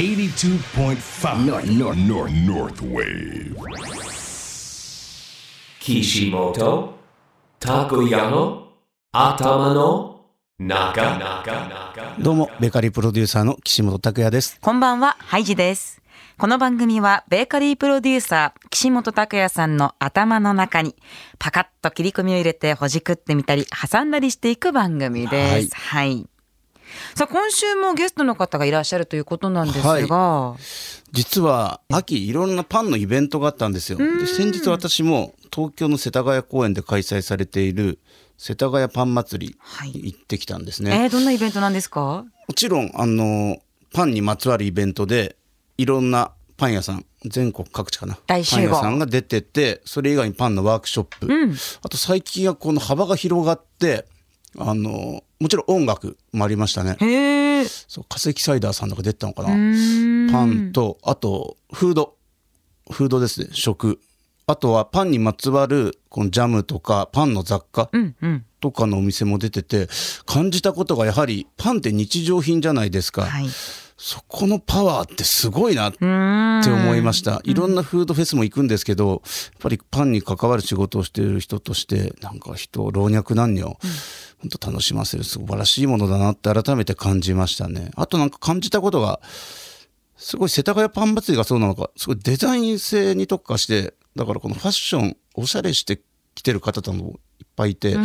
82.5 North, North, North, North Wave. Kishimoto Takoyano Atamano Naga どうも、ベーカリープロデューサーの岸本拓也です。こんばんは、ハイジです。この番組はベーカリープロデューサー岸本拓也さんの頭の中にパカッと切り込みを入れてほじくってみたり挟んだりしていく番組です。はい。さあ今週もゲストの方がいらっしゃるということなんですが、実は、秋、いろんなパンのイベントがあったんですよ。で先日私も東京の世田谷公園で開催されている世田谷パン祭りはいに行ってきたんですね。えー、どんなイベントなんですか？もちろん、あの、パンにまつわるイベントで、いろんなパン屋さん、全国各地かな。パン屋さんが出てて、それ以外にパンのワークショップ。あと最近はこの幅が広がって、あの、もちろん音楽もありましたね。そう化石サイダーさんとか出てたのかなパンとあとフードフードですね食あとはパンにまつわるこのジャムとかパンの雑貨。とかのお店も出てて感じたことがやはりパンって日常品じゃないですか、はい。そこのパワーってすごいなって。思いました。いろんなフードフェスも行くんですけどやっぱりパンに関わる仕事をしている人としてなんか人を老若男女、本当楽しませる素晴らしいものだなって改めて感じましたね。あとなんか感じたことがすごい世田谷パン祭りがそうなのかすごいデザイン性に特化してだからこのファッションおしゃれしてきてる方とかもいっぱいいて、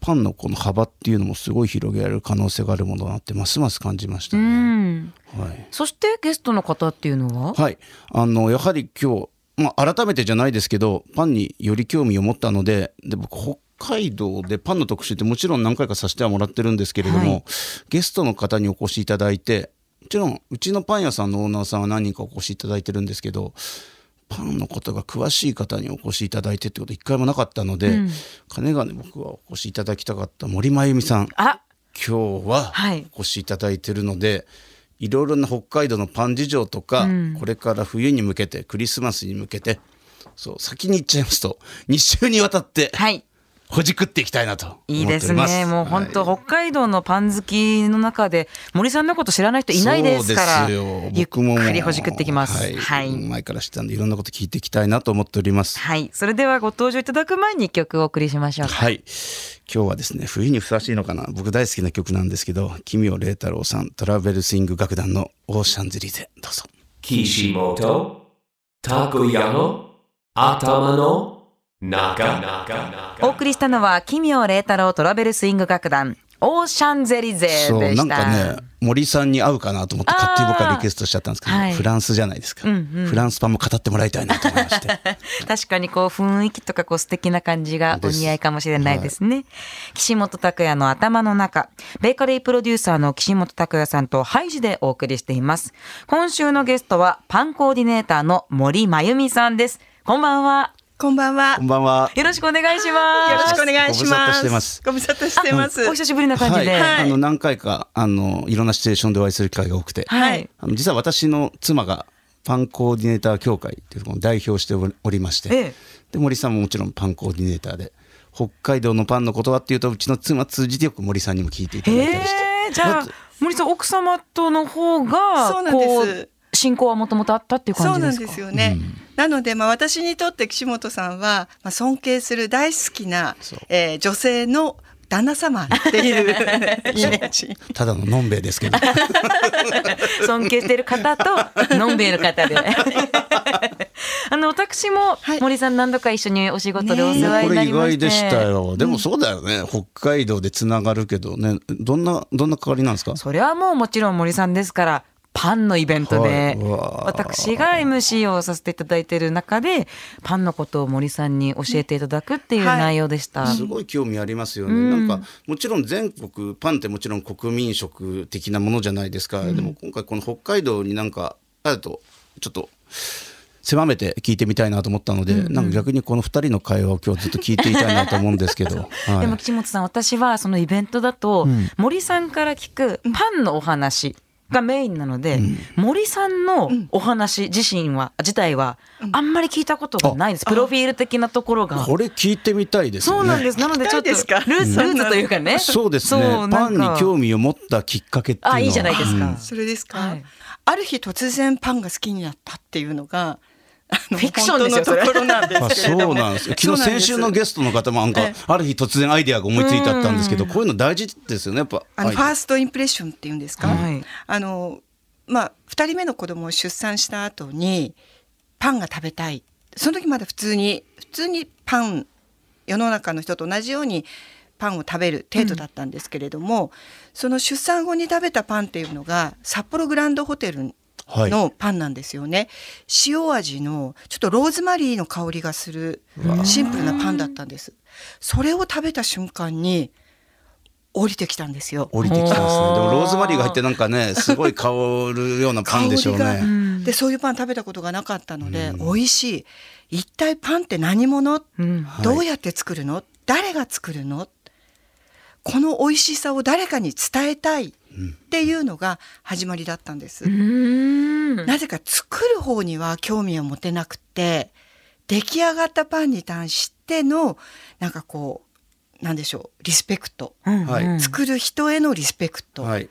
パンのこの幅っていうのもすごい広げられる可能性があるものだなってますます感じましたうね。ん。はい。そしてゲストの方っていうのは？はい、あのやはり今日、まあ、改めてじゃないですけどパンにより興味を持ったのでで僕北海道でパンの特集ってもちろん何回かさせてはもらってるんですけれども、はい。ゲストの方にお越しいただいてもちろんうちのパン屋さんのオーナーさんは何人かお越しいただいてるんですけどパンのことが詳しい方にお越しいただいてってこと一回もなかったので、うん。かねがね僕はお越しいただきたかった森真由美さん。あ、今日ははい。お越しいただいてるので、い、ろいろな北海道のパン事情とか、うん。これから冬に向けてクリスマスに向けてそう先に言っちゃいますと2週にわたってはい。ほじくっていきたいなと思っておいいです。ね。もう本当、はい北海道のパン好きの中で森さんのこと知らない人いないですから、そうですよゆっくりほじくってきます。はい、はい。前から知ってたんでいろんなこと聞いていきたいなと思っております。はい。それではご登場いただく前に一曲お送りしましょうか。はい今日はですね冬にふさわしいのかな僕大好きな曲なんですけど奇妙麗太郎さんトラベルスイング楽団の「オーシャンゼリゼ」どうぞ。Kishimoto Takoyano Atamano Naga Naga お送りしたのは奇妙麗太郎トラベルスイング楽団オーシャンゼリゼでした。そうなんかね森さんに合うかなと思って勝手に僕はリクエストしちゃったんですけど、はいフランスじゃないですか、フランスパンも語ってもらいたいなと思いまして 確かにこう雰囲気とかこう素敵な感じがお似合いかもしれないですね。岸本拓也の頭の中、ベーカリープロデューサーの岸本拓也さんとハイジでお送りしています。今週のゲストはパンコーディネーターの森真由美さんです。こんばんは。こんばんは。こんばんはよろしくお願いします。よろしくお願いしご無沙汰ます。してますご無沙汰してます。お久しぶりな感じで。はいはい。あの何回かあのいろんなシチュエーションでお会いする機会が多くて、はいあの実は私の妻がパンコーディネーター協会というところを代表しておりまして、ええで森さんももちろんパンコーディネーターで北海道のパンの言葉っていうとうちの妻通じてよく森さんにも聞いていただいたりして、えー、じゃあ森さん奥様との方がそうなんです親交はもともとあったっていうそうなん感じですか？ですよね。なので、まあ、私にとって岸本さんは、まあ、尊敬する大好きなそう、えー女性の旦那様っていう イメージ。ただののんべえですけど。尊敬している方と のんべえの方で。あの私もはい。森さん何度か一緒にお仕事でおね世話これ意になりまして、外でしたよ。でもそうだよね、北海道でつながるけどね。どんなどんな関わりなんですか？それはもうもちろん森さんですからパンのイベントで、はい。私が MC をさせていただいている中でパンのことを森さんに教えていただくっていうはい。内容でした。すごい興味ありますよね、なんかもちろん全国パンってもちろん国民食的なものじゃないですか、でも今回この北海道になんかあるとちょっと狭めて聞いてみたいなと思ったので、なんか逆にこの2人の会話を今日ずっと聞いていたいなと思うんですけど、はい。でも岸本さん私はそのイベントだと、森さんから聞くパンのお話がメインなので、森さんのお話自身は自体はあんまり聞いたことがないんです、プロフィール的なところが。これ聞いてみたいですね。そうなんです。なのでちょっとルーツルーツというかね。そうですね。パンに興味味を持ったきっかけっていうのは。あいいじゃないですかうんそれですか、はいある日突然パンが好きになったっていうのがフィクションのところなんであすけれども。そうなんですよ。昨日先週のゲストの方もなんかええ。ある日突然アイデアが思いついたったんですけどこういうの大事ですよねやっぱ。あのファースストインプレッションっていうんですか、はい。あのまあ2人目の子供を出産した後にパンが食べたい。その時まだ普通に普通にパン世の中の人と同じようにパンを食べる程度だったんですけれども、その出産後に食べたパンっていうのが札幌グランドホテルはいのパンなんですよね、塩味のちょっとローズマリーの香りがするシンプルなパンだったんです。それを食べた瞬間に降りてきたんですよ。降りてきたんですね。でもローズマリーが入ってなんかねすごい香るようなパンでしょう香りが。ねでそういうパン食べたことがなかったので、美味しい。一体パンって何者、うん。はいどうやって作るの？誰が作るの？この美味しさを誰かに伝えたいっていうのが始まりだったんです。なぜか作る方には興味を持てなくて出来上がったパンに対してのなんかこうなんでしょうリスペクト、うんはい。うん作る人へのリスペクト、はい。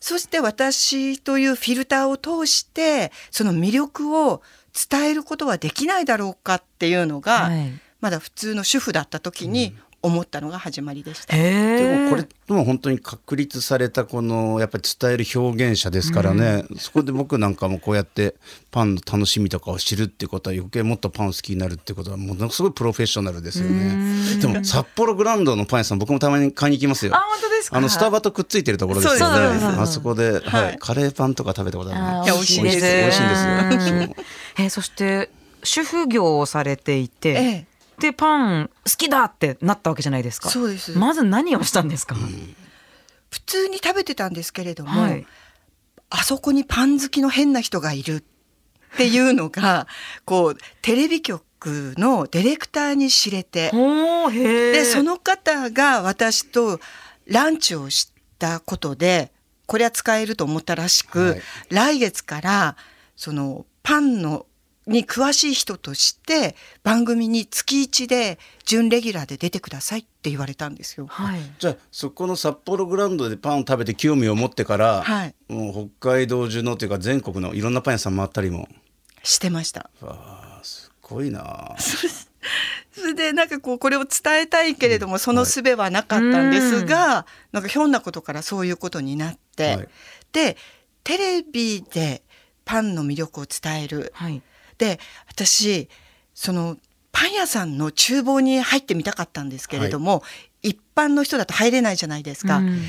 そして私というフィルターを通してその魅力を伝えることはできないだろうかっていうのが、はい。まだ普通の主婦だった時に思ったのが始まりでした。でもこれも本当に確立されたこのやっぱり伝える表現者ですからね、そこで僕なんかもこうやってパンの楽しみとかを知るってことは余計もっとパンを好きになるってことはものすごいプロフェッショナルですよね。でも札幌グランドのパン屋さん僕もたまに買いに行きますよ。あ本当ですか？あのスタバとくっついてるところですよね。あそこで、はい。はい。カレーパンとか食べたことある美味しいです。美味しいんですよ。えーそして主婦業をされていて、ええでパン好きだってなったわけじゃないですか。そうです。まず何をしたんですか、普通に食べてたんですけれども、はい。あそこにパン好きの変な人がいるっていうのが こうテレビ局のディレクターに知れて。でその方が私とランチをしたことでこれは使えると思ったらしく、はい。来月からそのパンのに詳しい人として番組に月1で準レギュラーで出てくださいって言われたんですよ。はい。じゃあそこの札幌グランドでパンを食べて興味を持ってから、はい。もう北海道中のというか全国のいろんなパン屋さん回ったりも。してました。わあすごいな。それでなんかこうこれを伝えたいけれどもその術はなかったんですが、なんかひょんなことからそういうことになって、はい。でテレビでパンの魅力を伝える。はいで私そのパン屋さんの厨房に入ってみたかったんですけれども、一般の人だと入れないじゃないですか、うん。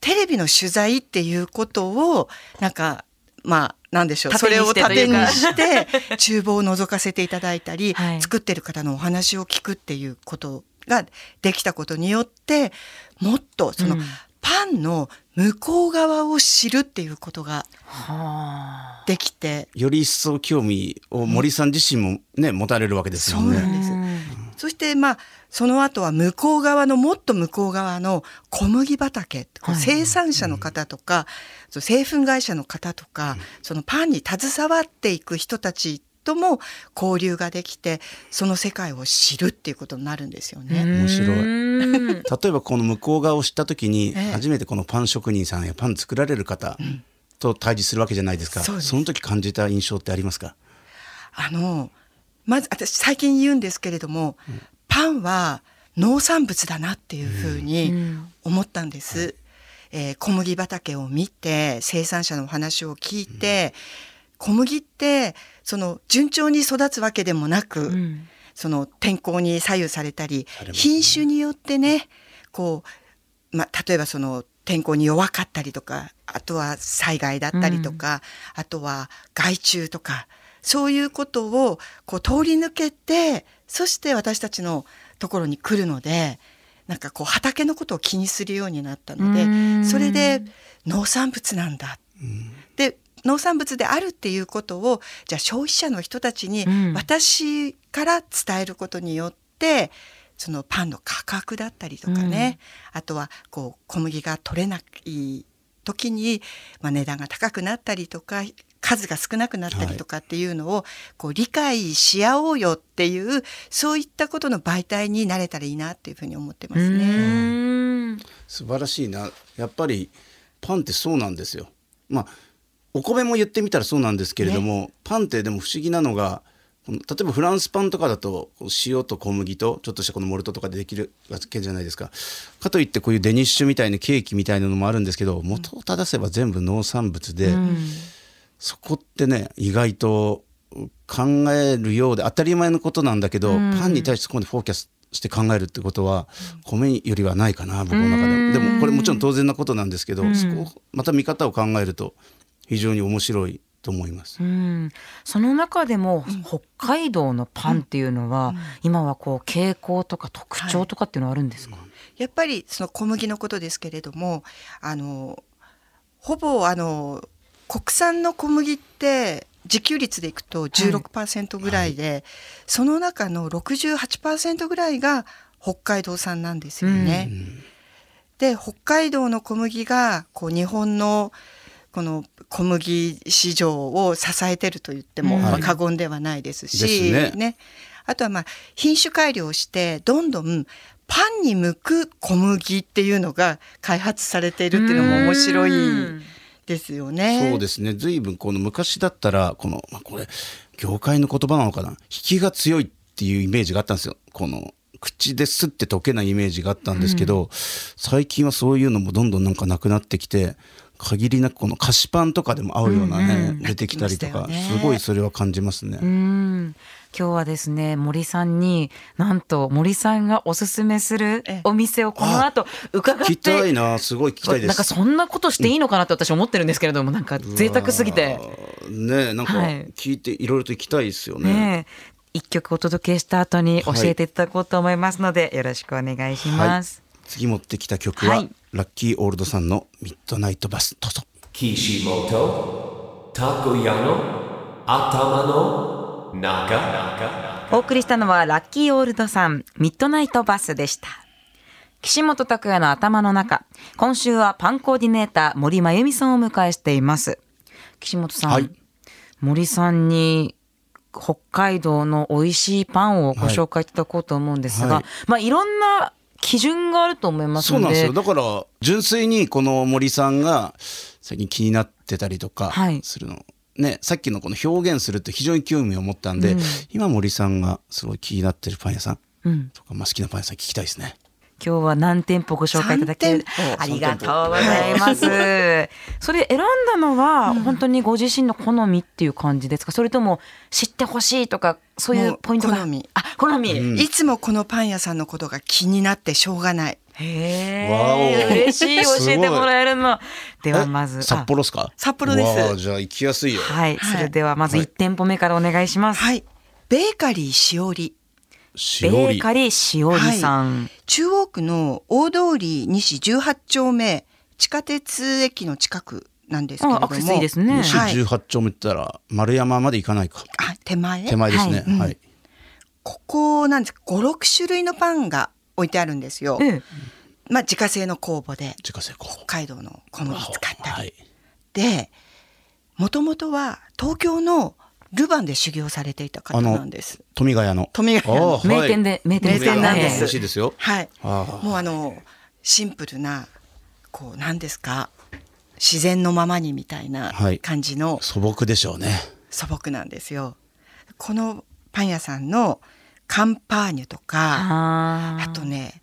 テレビの取材っていうことをなんかまあなんでしょうそれを盾にして厨房を覗かせていただいたり、はい。作ってる方のお話を聞くっていうことができたことによってもっとその、うんパンの向こう側を知るっていうことがはできて。より一層興味を森さん自身もね持たれるわけですよね。そうなんです。そしてまあその後は向こう側のもっと向こう側の小麦畑こうはい生産者の方とか、そう製粉会社の方とか、そのパンに携わっていく人たちとも交流ができてその世界を知るっていうことになるんですよね。面白い。い例えばこの向こう側を知った時にええ。初めてこのパン職人さんやパン作られる方と対峙するわけじゃないですか、そうです。その時感じた印象ってありますか？あのまず私最近言うんですけれども、パンは農産物だなっていうふうに思ったんです。えー小麦畑を見て生産者のお話を聞いて、小麦ってその順調に育つわけでもなく、うん。その天候に左右されたり品種によってねこう、まあ、例えばその天候に弱かったりとかあとは災害だったりとか、あとは害虫とかそういうことをこう通り抜けてそして私たちのところに来るのでなんかこう畑のことを気にするようになったのうん。でそれで農産物なんだ。で農産物であるっていうことをじゃあ消費者の人たちにうん。私から伝えることによってそのパンの価格だったりとかね、あとはこう小麦が取れない時に、まあ、値段が高くなったりとか数が少なくなったりとかっていうのをこう理解し合おうよっていうそういったことの媒体になれたらいいなっていうふうに思ってますね。うん。素晴らしいな。やっぱりパンってそうなんですよ。まあお米も言ってみたらそうなんですけれども、パンってでも不思議なのが例えばフランスパンとかだと塩と小麦とちょっとしたこのモルトとかでできるわけじゃないですか。かといってこういうデニッシュみたいなケーキみたいなのもあるんですけど元を正せば全部農産物で、そこってね意外と考えるようで当たり前のことなんだけど、パンに対してそこまでフォーキャスして考えるってことは米よりはないかな僕の中で。も。でもこれもちろん当然なことなんですけど、そこをまた見方を考えると非常に面白いと思います。うん。その中でも北海道のパンっていうのは、今はこう傾向とか特徴とかっていうのはあるんですか、やっぱりその小麦のことですけれどもあのほぼあの国産の小麦って自給率でいくと16%ぐらいで、その中の68%ぐらいが北海道産なんですよね。で北海道の小麦がこう日本のこの小麦市場を支えてると言っても、過言ではないですし、ですね。あとはまあ品種改良してどんどんパンに向く小麦っていうのが開発されているっていうのも面白いですよね。そうですね。随分この昔だったらこの、まあ、これ業界の言葉なのかな？引きが強いっていうイメージがあったんですよ。この口ですって溶けないイメージがあったんですけど、最近はそういうのもどんどんなんかなくなってきて限りなくこの菓子パンとかでも合うようなね、出てきたりとか、ね。すごいそれは感じますね。うん。今日はですね森さんになんと森さんがおすすめするええ。お店をこの後伺っ聞きたていなすごい聞きたいです。なんかそんなことしていいのかなって私思ってるんですけれどもなんか贅沢すぎて。ねなんかはい。聞いていろいろと行きたいですよね。ねえ。一曲お届けした後に教えていただこうと思いますので、よろしくお願いします。次持ってきた曲は、はい。ラッキーオールドさんのミッドナイトバスどうぞ。Kishimoto Takoyano Atama no Naga お送りしたのはラッキーオールドさんミッドナイトバスでした。岸本拓也の頭の中。今週はパンコーディネーター森真由美さんをお迎えしています。岸本さん、はい。森さんに北海道の美味しいパンをご紹介いただこうと思うんですが、はい。まあいろんな基準があると思いますので。そうなんですよ。だから純粋にこの森さんが最近気になってたりとかはい。するの、ねさっきのこの表現するって非常に興味を持ったんで、うん。今森さんがすごい気になってるパン屋さんうん。とか、まあ、好きなパン屋さん聞きたいですね。今日は何店舗ご紹介いただける？ありがとうございます。それ選んだのは本当にご自身の好みっていう感じですか？それとも知ってほしいとかそういうポイントが？好み。あ好み、いつもこのパン屋さんのことが気になってしょうがない。へわお。え嬉しい教えてもらえるの。ではえまず札幌ですか？札幌です。わあじゃあ行きやすいよ。あはい、はい。それではまずはい1店舗目からお願いします、はい。ベーカリーしおり。ベーカリーしおりさん、中央区の大通り西18丁目地下鉄駅の近くなんですけれども。あアクセスいいですね西はい18丁目って言ったら丸山まで行かないかあ、手前？手前ですね。はいはい。ここなんです。5、6種類のパンが置いてあるんですよ。ええまあ自家製の酵母で自家製北海道の小麦使ったり。はい。で、もともとは東京のルヴァンで修行されていた方なんです。富ヶ谷の。富ヶ谷のあー名店で名店名店なんです美味しいですよ。はい。あもうあのシンプルなこう何ですか自然のままにみたいなはい感じのあ素朴でしょうね。素朴なんですよ。このパン屋さんのカンパーニュとかあーあとね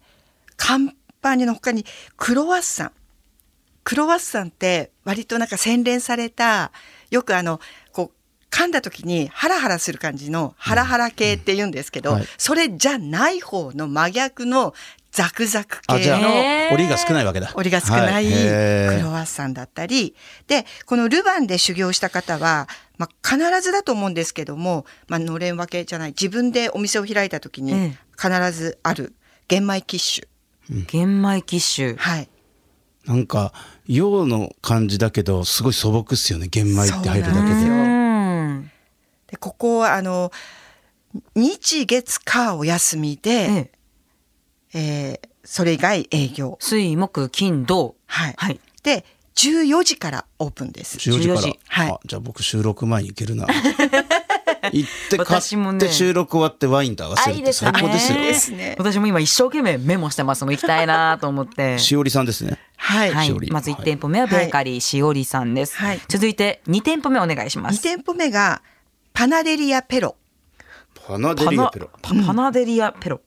カンパーニュの他にクロワッサンクロワッサンって割となんか洗練されたよくあの噛んだ時にハラハラする感じのハラハラ系って言うんですけど、うん。はい。それじゃない方の真逆のザクザク系の折りが少ないわけだ。折りが少ないクロワッサンだったり、でこのルヴァンで修行した方は、まあ、必ずだと思うんですけども、まあのれん分けじゃない自分でお店を開いた時にええ必ずある玄米キッシュ、玄米キッシュ。はい。なんか洋の感じだけどすごい素朴っすよね。玄米って入るだけで。そうなんですようんでここはあの日月火お休みで、ええ。えーそれ以外営業。水木金土。はい、はい。で14時からオープンです。14時から。14時。はい。あじゃあ僕収録前に行けるな。行って買って収録終わってワインと合わせるって最高ですよ。いいですね。私も今一生懸命メモしてますもん行きたいなと思って。しおりさんですね。はい。はい。まず1店舗目はベーカリーしおりさんです、はい。続いて2店舗目お願いしま2す店舗目がパナデリアペロ。パナデリアペロ。パパナデリアペロ。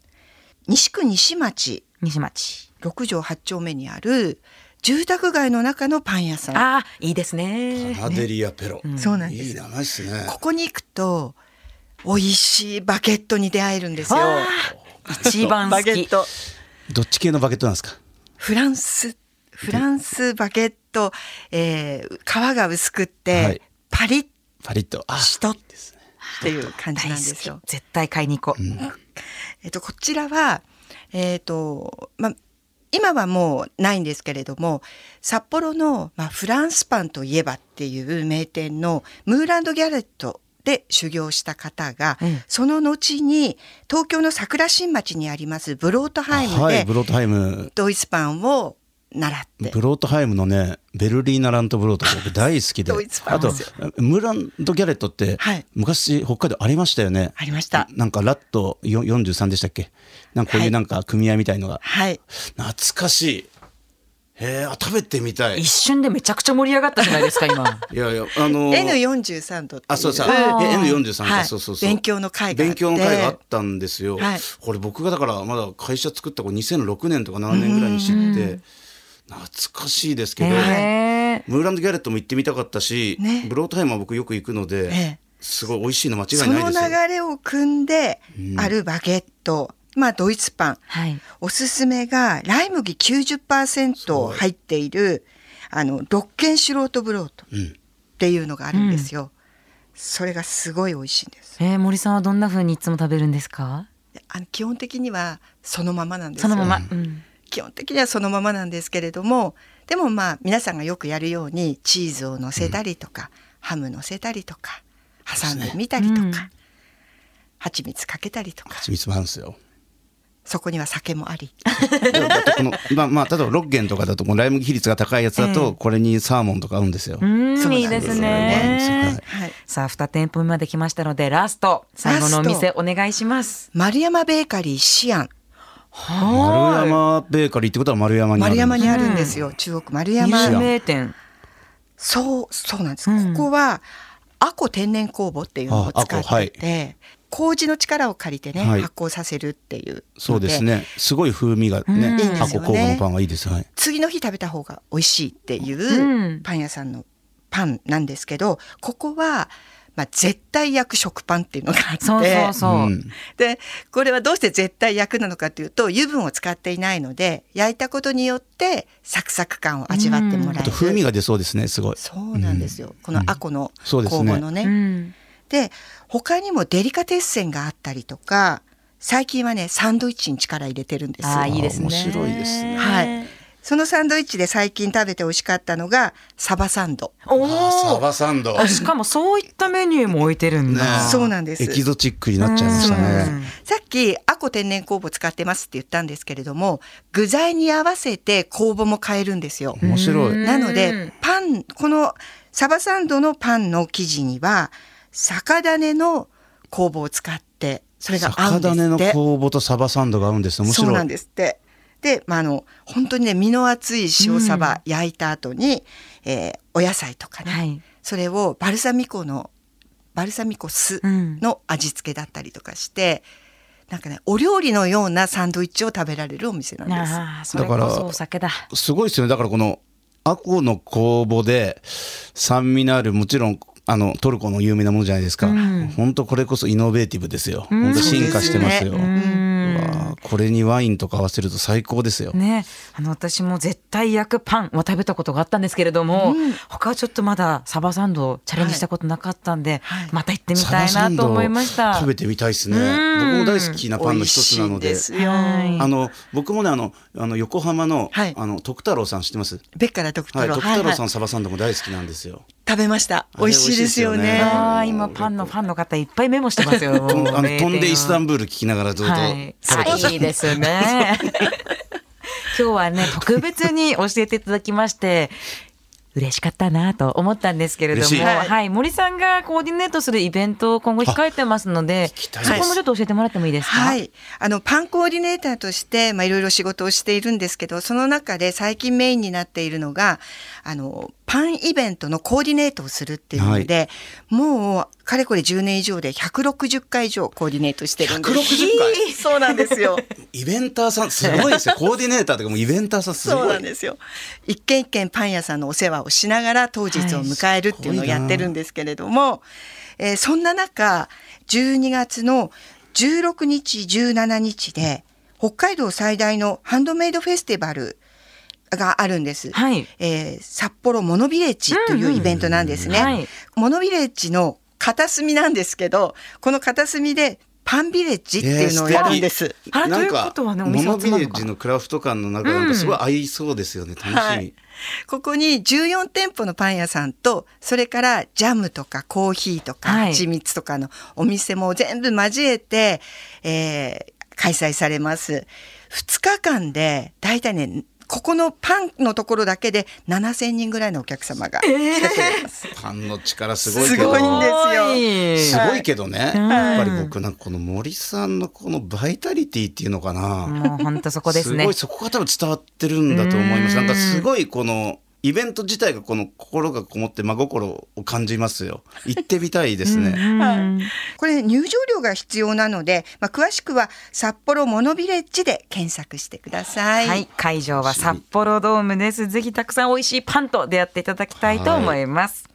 西区西町。西町。6条8丁目にある住宅街の中のパン屋さん。ああいいですね。パナデリアペロ、そうなんです。いい名前ですね。ここに行くと美味しいバゲットに出会えるんですよ。一番好き。バゲット。どっち系のバケットなんですか？フランス。フランスバゲット、えー皮が薄くって、はい。パリッパリッとあしとっていう感じ大なんですよ。絶対買いに行こう、えっとこちらはえっ、とまあ今はもうないんですけれども札幌の、まあ、フランスパンといえばっていう名店のムーランド・ギャレットで修行した方が、うん。その後に東京の桜新町にありますブロートハイムではいブロートハイム。ドイツパンを習って。ブロートハイムのねベルリーナ・ラントブロート僕大好きで。あとムーランド・ギャレットって、はい。昔北海道ありましたよね。ありました。なんかラットよ43でしたっけ？なんかこういうなんか組合みたいのが、はい。懐かしい。へえあ食べてみたい。一瞬でめちゃくちゃ盛り上がったじゃないですか今。いやいやあのー N43 度っていう。あそうそう。あーえ N43 か、はい。そうそうそう。勉強の会があって。勉強の会があったんですよ、はい。これ僕がだからまだ会社作った頃2006年とか7年ぐらいに知って懐かしいですけど、へえムーランド・ギャレットも行ってみたかったし、ね。ブロートハイムは僕よく行くので、ええ。すごい美味しいの間違いそのないですよ。流れを組んであるバゲット、まあドイツパン。はい。おすすめがライ麦90%入っているあの六軒素人ブロートうん。っていうのがあるんですよ、それがすごい美味しいんです。えー、森さんはどんな風にいつも食べるんですか？あの基本的にはそのままなんですよ。そのまま、うん基本的にはそのままなんですけれどもでもまあ皆さんがよくやるようにチーズを乗せたりとか、ハム乗せたりとか挟んでみたりとか、うん。蜂蜜かけたりとか。蜂蜜もあるんですよ。そこには酒もあり。だってこの まあまあ例えば6軒とかだとこのライ麦比率が高いやつだと、これにサーモンとか合うんですよ、うんそうなんいいですね。はい。さあ、2店舗目まで来ましたので、ラスト、最後のお店お願いします。丸山ベーカリーシアン丸山ベーカリーってことは丸山にある丸山にああるんですよ、中国丸有山名店。そうそうなんです、うん。ここはアコ天然酵母っていうのを使あアコはいってて、麹の力を借りてね、はい。発酵させるっていうそうですね。すごい風味がね、うん。いいんですよね。アコ酵母のパンはいいです。はい。次の日食べた方が美味しいっていうん。うパン屋さんのパンなんですけどここは、まあ、絶対焼く食パンっていうのがあって。そうそうそう。うん。でこれはどうして絶対焼くなのかというと油分を使っていないので焼いたことによってサクサク感を味わってもらえる、風味が出そうですねすごい。そうなんですよ、このアコの酵母のね。うん。で他にもデリカテッセンがあったりとか最近はねサンドイッチに力入れてるんですあ、いいですね。面白いですね。はい。そのサンドイッチで最近食べて美味しかったのがサバサンド。おサお。バサンドあしかもそういったメニューも置いてるんだ。ねそうなんですエキゾチックになっちゃいましたうんねさっきアコ天然酵母使ってますって言ったんですけれども具材に合わせて酵母も変えるんですよ。面白いうんなのでパンこのサバサンドのパンの生地には酒種の酵母を使ってそれが合うんです魚って。の酵母とサバサンドが合うんですね面白いそうなんですって。で、まあ、あの本当にね身の厚い塩サバ焼いた後に、えーお野菜とかね、はい。それをバルサミコのバルサミコ酢うん。の味付けだったりとかして、なんかねお料理のようなサンドイッチを食べられるお店なんです。ああ、それこそお酒だ。すごいですよね。だからこのアコの酵母で酸味のあるもちろんあのトルコの有名なものじゃないですか、本当これこそイノベーティブですよ、本当進化してますよ、そうですね。うわーこれにワインとか合わせると最高ですよ、ね、あの私も絶対焼くパンは食べたことがあったんですけれども、他はちょっとまだサバサンドをチャレンジしたことなかったんで、はい。また行ってみたいなと思いました。食べてみたいですね。うん。僕も大好きなパンの一つなので。あの僕もねあのあの横浜の,、はい。あの徳太郎さん知ってます？ベッカラドクトはい、ロ、徳太郎さん、はいはい。サバサンドも大好きなんですよ。食べました。美味しいですよね。今パンのファンの方いっぱいメモしてますよ。あの飛んでイスタンブブール聞きながらずっとはい、いいですね。今日はね特別に教えていただきまして嬉しかったなと思ったんですけれども、嬉しい。はい、森さんがコーディネートするイベントを今後控えてますので、そこもちょっと教えてもらってもいいですか？はい、あのパンコーディネーターとして、まあ、いろいろ仕事をしているんですけどその中で最近メインになっているのがあのパンイベントのコーディネートをするっていうので、もうかれこれ10年以上で160回以上コーディネートしてるんです。160回？そうなんですよ。イベンターさんすごいですよコーディネーターとかもうイベンターさんすごいそうなんですよ。一軒一軒パン屋さんのお世話をしながら当日を迎えるっていうのをやってるんですけれども、えーそんな中12月の16日17日で北海道最大のハンドメイドフェスティバルがあるんです。はいえー札幌モノビレッジというイベントなんですね。モノビレッジの片隅なんですけど、この片隅でパンビレッジっていうのをやるんです。あれというなんかことはねおモ店ノビレッジのクラフト感の中なんかすごい合いそうですよね、楽しみ、はい。ここに14店舗のパン屋さんとそれからジャムとかコーヒーとかはい。蜂蜜とかのお店も全部交えて、えー開催されます。2日間でだいたいねここのパンのところだけで7,000人ぐらいのお客様が来てくれます。パンの力すごいけど。すごいんですよ。すごい。けどね、やっぱり僕なんかこの森さんのこのバイタリティっていうのかな、もう本当そこですね。ごい。そこが多分伝わってるんだと思います。なんかすごいこのイベント自体がこの心がこもって真心を感じますよ。行ってみたいですね、うんこれ入場料が必要なので、まあ、詳しくは札幌モノビレッジで検索してください。はい、会場は札幌ドームです。ぜひたくさん美味しいパンと出会っていただきたいと思います。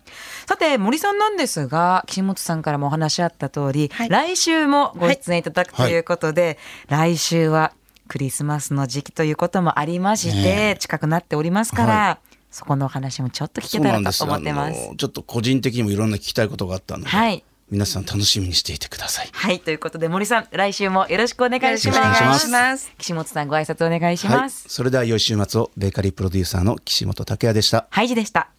さて森さんなんですが岸本さんからもお話あった通り、はい。来週もご出演いただくということで、来週はクリスマスの時期ということもありまして、ね近くなっておりますから、はそこのお話もちょっと聞そけたらと思ってます。ちょっと個人的にもいろんな聞きたいことがあったので、はい皆さん楽しみにしていてくださいはいということで森さん来週もよろしくお。願いします。岸本さんご挨拶お願いします。はい、それでは良い週末をベーカリープロデューサーの岸本拓也でしたハイジでした。